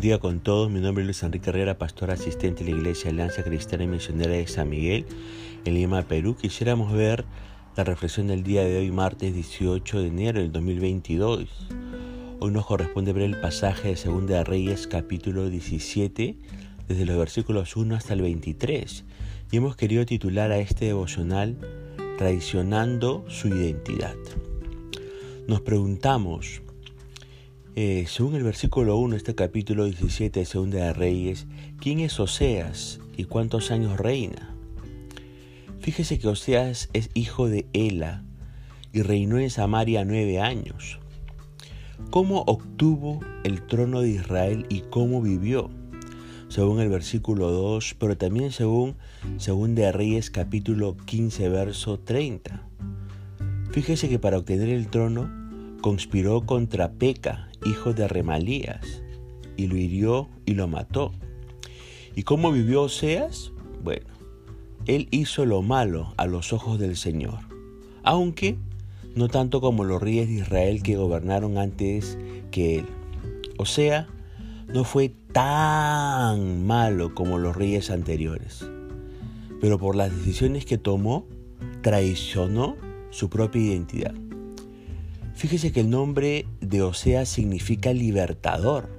bendiga con todos. Mi nombre es Luis Enrique Herrera, pastor asistente de la Iglesia Alianza Cristiana y Misionera de San Miguel, en Lima, Perú. Quisiéramos ver la reflexión del día de hoy, martes 18 de enero del 2022. Hoy nos corresponde ver el pasaje de 2 de Reyes, capítulo 17, desde los versículos 1 hasta el 23. Y hemos querido titular a este devocional Traicionando su identidad. Nos preguntamos, eh, según el versículo 1 de este capítulo 17 de Segunda de Reyes, ¿quién es Oseas y cuántos años reina? Fíjese que Oseas es hijo de Ela y reinó en Samaria nueve años. ¿Cómo obtuvo el trono de Israel y cómo vivió? Según el versículo 2, pero también según Segunda de Reyes capítulo 15 verso 30. Fíjese que para obtener el trono conspiró contra Peca, hijo de Remalías, y lo hirió y lo mató. ¿Y cómo vivió Oseas? Bueno, él hizo lo malo a los ojos del Señor, aunque no tanto como los reyes de Israel que gobernaron antes que él. O sea, no fue tan malo como los reyes anteriores, pero por las decisiones que tomó, traicionó su propia identidad. Fíjese que el nombre de Oseas significa libertador.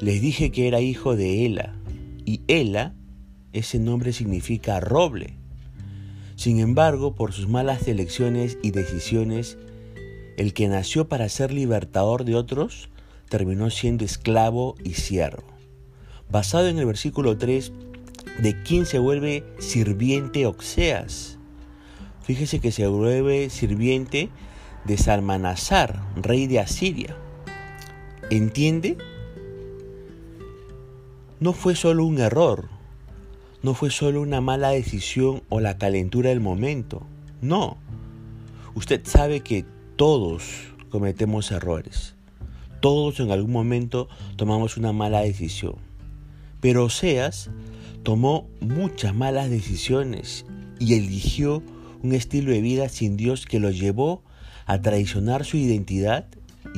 Les dije que era hijo de Ela, y Ela, ese nombre significa roble. Sin embargo, por sus malas elecciones y decisiones, el que nació para ser libertador de otros terminó siendo esclavo y siervo. Basado en el versículo 3, ¿de quién se vuelve sirviente Oseas? Fíjese que se vuelve sirviente de Salmanasar, rey de Asiria. ¿Entiende? No fue solo un error, no fue solo una mala decisión o la calentura del momento. No. Usted sabe que todos cometemos errores. Todos en algún momento tomamos una mala decisión. Pero Oseas tomó muchas malas decisiones y eligió un estilo de vida sin Dios que lo llevó a traicionar su identidad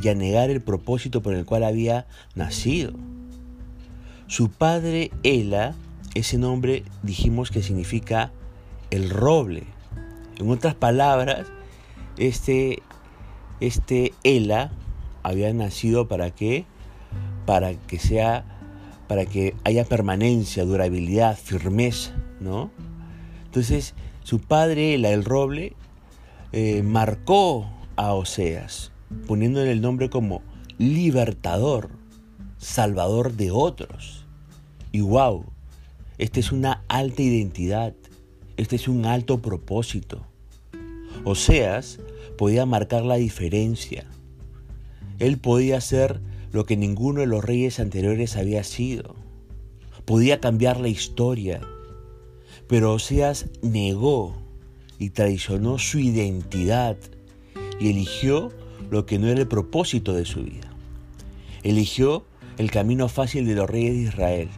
y a negar el propósito por el cual había nacido. Su padre Ela, ese nombre dijimos que significa el roble. En otras palabras, este, este Ela había nacido para qué? Para que sea, para que haya permanencia, durabilidad, firmeza, ¿no? Entonces, su padre Ela, el roble, eh, marcó a Oseas, poniéndole el nombre como libertador, salvador de otros. Y wow, esta es una alta identidad, este es un alto propósito. Oseas podía marcar la diferencia. Él podía ser lo que ninguno de los reyes anteriores había sido. Podía cambiar la historia. Pero Oseas negó y traicionó su identidad y eligió lo que no era el propósito de su vida. Eligió el camino fácil de los reyes de Israel.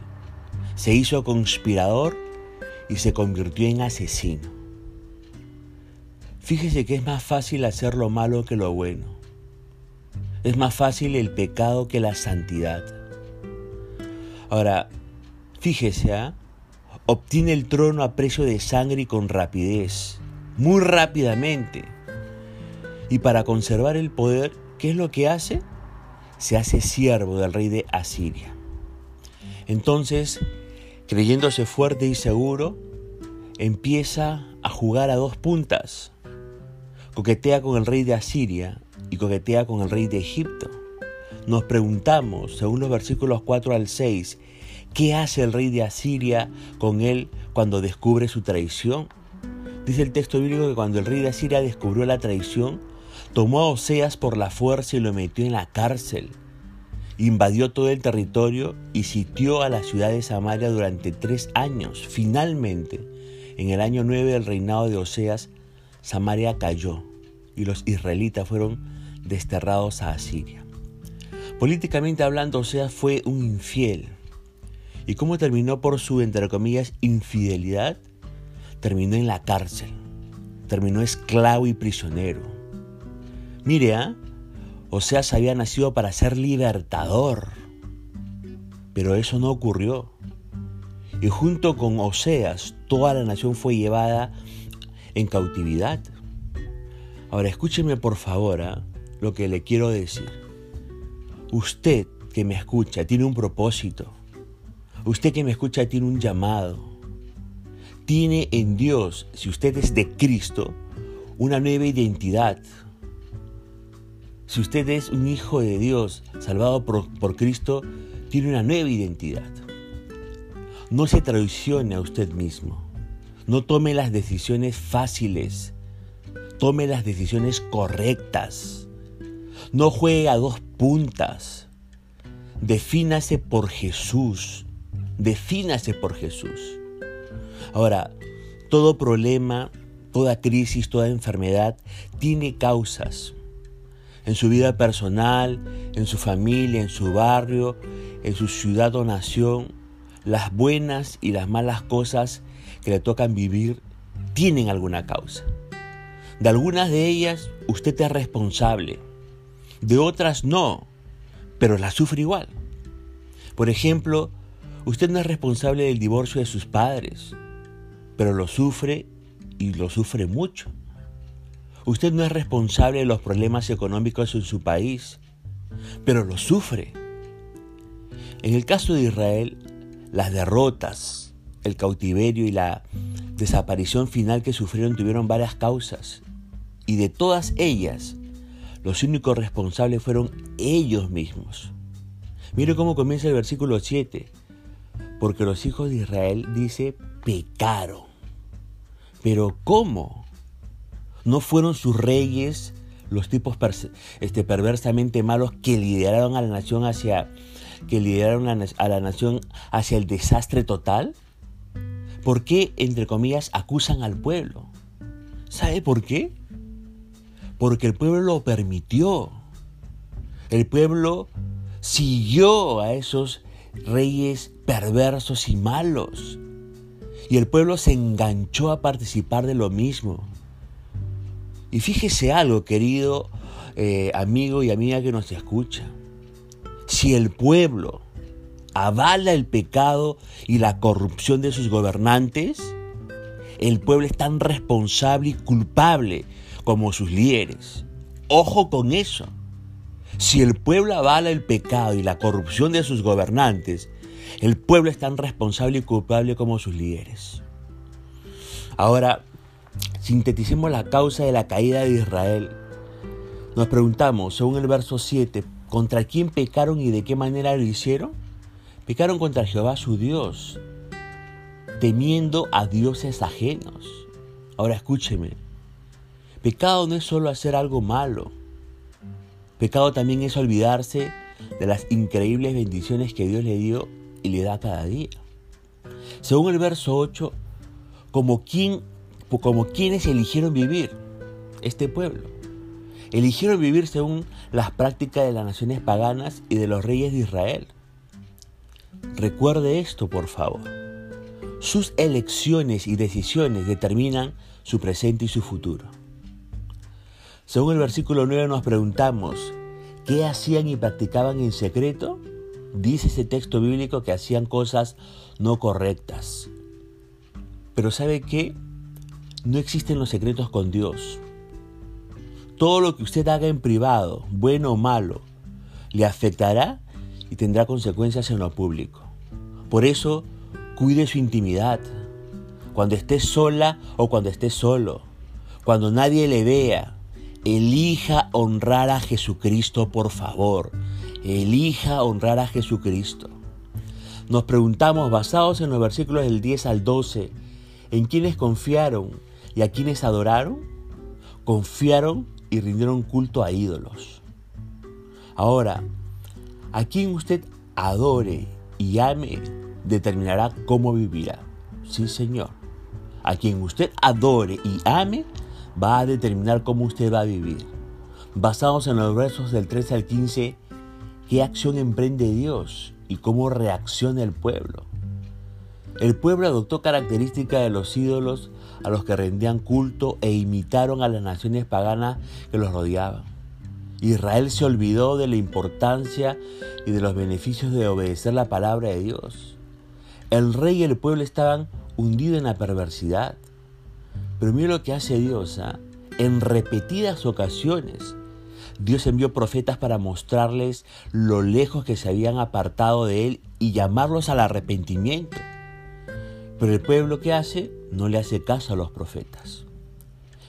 Se hizo conspirador y se convirtió en asesino. Fíjese que es más fácil hacer lo malo que lo bueno. Es más fácil el pecado que la santidad. Ahora, fíjese, ¿ah? obtiene el trono a precio de sangre y con rapidez, muy rápidamente. Y para conservar el poder, ¿qué es lo que hace? Se hace siervo del rey de Asiria. Entonces, creyéndose fuerte y seguro, empieza a jugar a dos puntas. Coquetea con el rey de Asiria y coquetea con el rey de Egipto. Nos preguntamos, según los versículos 4 al 6, ¿qué hace el rey de Asiria con él cuando descubre su traición? Dice el texto bíblico que cuando el rey de Asiria descubrió la traición, Tomó a Oseas por la fuerza y lo metió en la cárcel. Invadió todo el territorio y sitió a la ciudad de Samaria durante tres años. Finalmente, en el año 9 del reinado de Oseas, Samaria cayó y los israelitas fueron desterrados a Asiria. Políticamente hablando, Oseas fue un infiel. ¿Y cómo terminó por su, entre comillas, infidelidad? Terminó en la cárcel. Terminó esclavo y prisionero. Mire, ¿eh? Oseas había nacido para ser libertador. Pero eso no ocurrió. Y junto con Oseas, toda la nación fue llevada en cautividad. Ahora escúcheme por favor ¿ah? lo que le quiero decir. Usted que me escucha tiene un propósito. Usted que me escucha tiene un llamado. Tiene en Dios, si usted es de Cristo, una nueva identidad. Si usted es un hijo de Dios, salvado por, Cristo, tiene una nueva identidad. No se traicione a usted mismo. No tome las decisiones fáciles. Tome las decisiones correctas. No juegue a dos puntas. Defínase por Jesús. Defínase por Jesús. Ahora, todo problema, toda crisis, toda enfermedad tiene causas. En su vida personal, en su familia, en su barrio, en su ciudad o nación, las buenas y las malas cosas que le tocan vivir tienen alguna causa. De algunas de ellas usted es responsable, de otras no, pero las sufre igual. Por ejemplo, usted no es responsable del divorcio de sus padres, pero lo sufre y lo sufre mucho. Usted no es responsable de los problemas económicos en su país, pero lo sufre. En el caso de Israel, las derrotas, el cautiverio y la desaparición final que sufrieron tuvieron varias causas. Y de todas ellas, los únicos responsables fueron ellos mismos. Mire cómo comienza el versículo 7. Porque los hijos de Israel, dice, pecaron. Pero ¿cómo? ¿No fueron sus reyes los tipos este, perversamente malos que lideraron a la nación hacia que lideraron a la nación hacia el desastre total? ¿Por qué, entre comillas, acusan al pueblo? ¿Sabe por qué? Porque el pueblo lo permitió. El pueblo siguió a esos reyes perversos y malos. Y el pueblo se enganchó a participar de lo mismo. Y fíjese algo, querido eh, amigo y amiga que nos escucha. Si el pueblo avala el pecado y la corrupción de sus gobernantes, el pueblo es tan responsable y culpable como sus líderes. Ojo con eso. Si el pueblo avala el pecado y la corrupción de sus gobernantes, el pueblo es tan responsable y culpable como sus líderes. Ahora, sinteticemos la causa de la caída de Israel. Nos preguntamos, según el verso 7, ¿Contra quién pecaron y de qué manera lo hicieron? Pecaron contra Jehová su Dios, temiendo a dioses ajenos. Ahora escúcheme, pecado no es solo hacer algo malo, pecado también es olvidarse de las increíbles bendiciones que Dios le dio y le da cada día. Según el verso 8, como, quien, como quienes eligieron vivir este pueblo. Eligieron vivir según las prácticas de las naciones paganas y de los reyes de Israel. Recuerde esto, por favor. Sus elecciones y decisiones determinan su presente y su futuro. Según el versículo 9 nos preguntamos, ¿qué hacían y practicaban en secreto? Dice ese texto bíblico que hacían cosas no correctas. Pero ¿sabe qué? No existen los secretos con Dios. Todo lo que usted haga en privado, bueno o malo, le afectará y tendrá consecuencias en lo público. Por eso, cuide su intimidad. Cuando esté sola o cuando esté solo, cuando nadie le vea, elija honrar a Jesucristo, por favor. Elija honrar a Jesucristo. Nos preguntamos, basados en los versículos del 10 al 12, ¿en quiénes confiaron y a quiénes adoraron? Confiaron y rindieron culto a ídolos. Ahora, a quien usted adore y ame, determinará cómo vivirá. Sí, Señor. A quien usted adore y ame, va a determinar cómo usted va a vivir. Basados en los versos del 13 al 15, ¿qué acción emprende Dios y cómo reacciona el pueblo? El pueblo adoptó características de los ídolos a los que rendían culto e imitaron a las naciones paganas que los rodeaban. Israel se olvidó de la importancia y de los beneficios de obedecer la palabra de Dios. El rey y el pueblo estaban hundidos en la perversidad. Pero mira lo que hace Dios. ¿ah? En repetidas ocasiones, Dios envió profetas para mostrarles lo lejos que se habían apartado de Él y llamarlos al arrepentimiento. Pero el pueblo que hace no le hace caso a los profetas.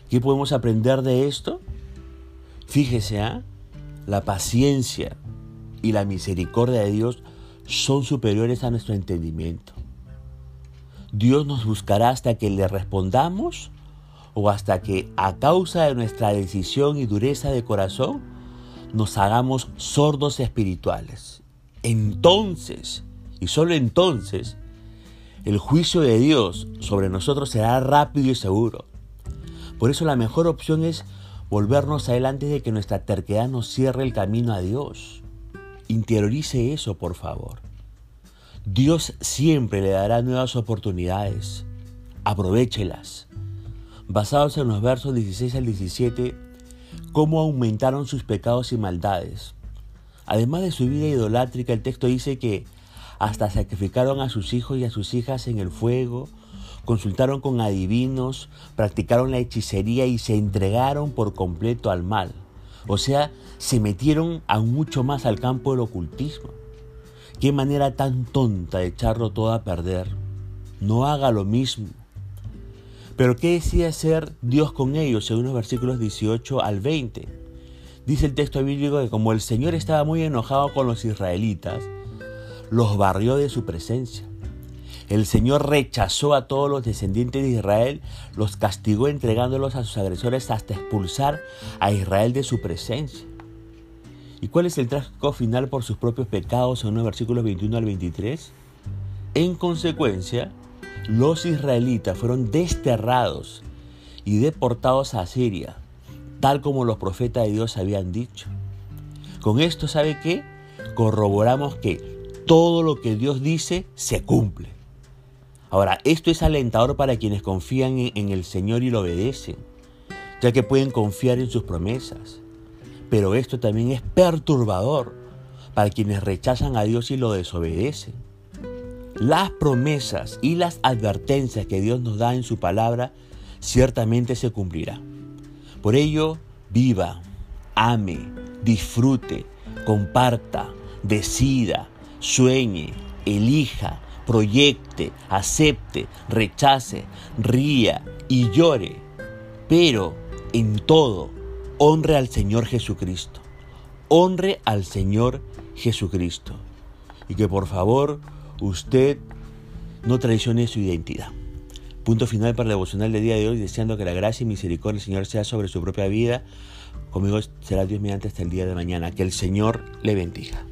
¿Qué podemos aprender de esto? Fíjese, ¿ah? la paciencia y la misericordia de Dios son superiores a nuestro entendimiento. Dios nos buscará hasta que le respondamos o hasta que a causa de nuestra decisión y dureza de corazón nos hagamos sordos espirituales. Entonces, y solo entonces, el juicio de Dios sobre nosotros será rápido y seguro. Por eso la mejor opción es volvernos adelante de que nuestra terquedad nos cierre el camino a Dios. Interiorice eso, por favor. Dios siempre le dará nuevas oportunidades. Aprovechelas. Basados en los versos 16 al 17, cómo aumentaron sus pecados y maldades. Además de su vida idolátrica, el texto dice que hasta sacrificaron a sus hijos y a sus hijas en el fuego, consultaron con adivinos, practicaron la hechicería y se entregaron por completo al mal. O sea, se metieron aún mucho más al campo del ocultismo. Qué manera tan tonta de echarlo todo a perder. No haga lo mismo. Pero ¿qué decía hacer Dios con ellos según los versículos 18 al 20? Dice el texto bíblico que como el Señor estaba muy enojado con los israelitas, los barrió de su presencia. El Señor rechazó a todos los descendientes de Israel, los castigó entregándolos a sus agresores hasta expulsar a Israel de su presencia. ¿Y cuál es el trágico final por sus propios pecados en los versículos 21 al 23? En consecuencia, los israelitas fueron desterrados y deportados a Siria, tal como los profetas de Dios habían dicho. Con esto, ¿sabe qué? Corroboramos que todo lo que Dios dice se cumple. Ahora, esto es alentador para quienes confían en el Señor y lo obedecen, ya que pueden confiar en sus promesas. Pero esto también es perturbador para quienes rechazan a Dios y lo desobedecen. Las promesas y las advertencias que Dios nos da en su palabra ciertamente se cumplirán. Por ello, viva, ame, disfrute, comparta, decida, sueñe, elija, proyecte, acepte, rechace, ría y llore, pero en todo honre al Señor Jesucristo. Honre al Señor Jesucristo. Y que por favor usted no traicione su identidad. Punto final para el devocional del día de hoy, deseando que la gracia y misericordia del Señor sea sobre su propia vida. Conmigo será Dios mediante hasta el día de mañana. Que el Señor le bendiga.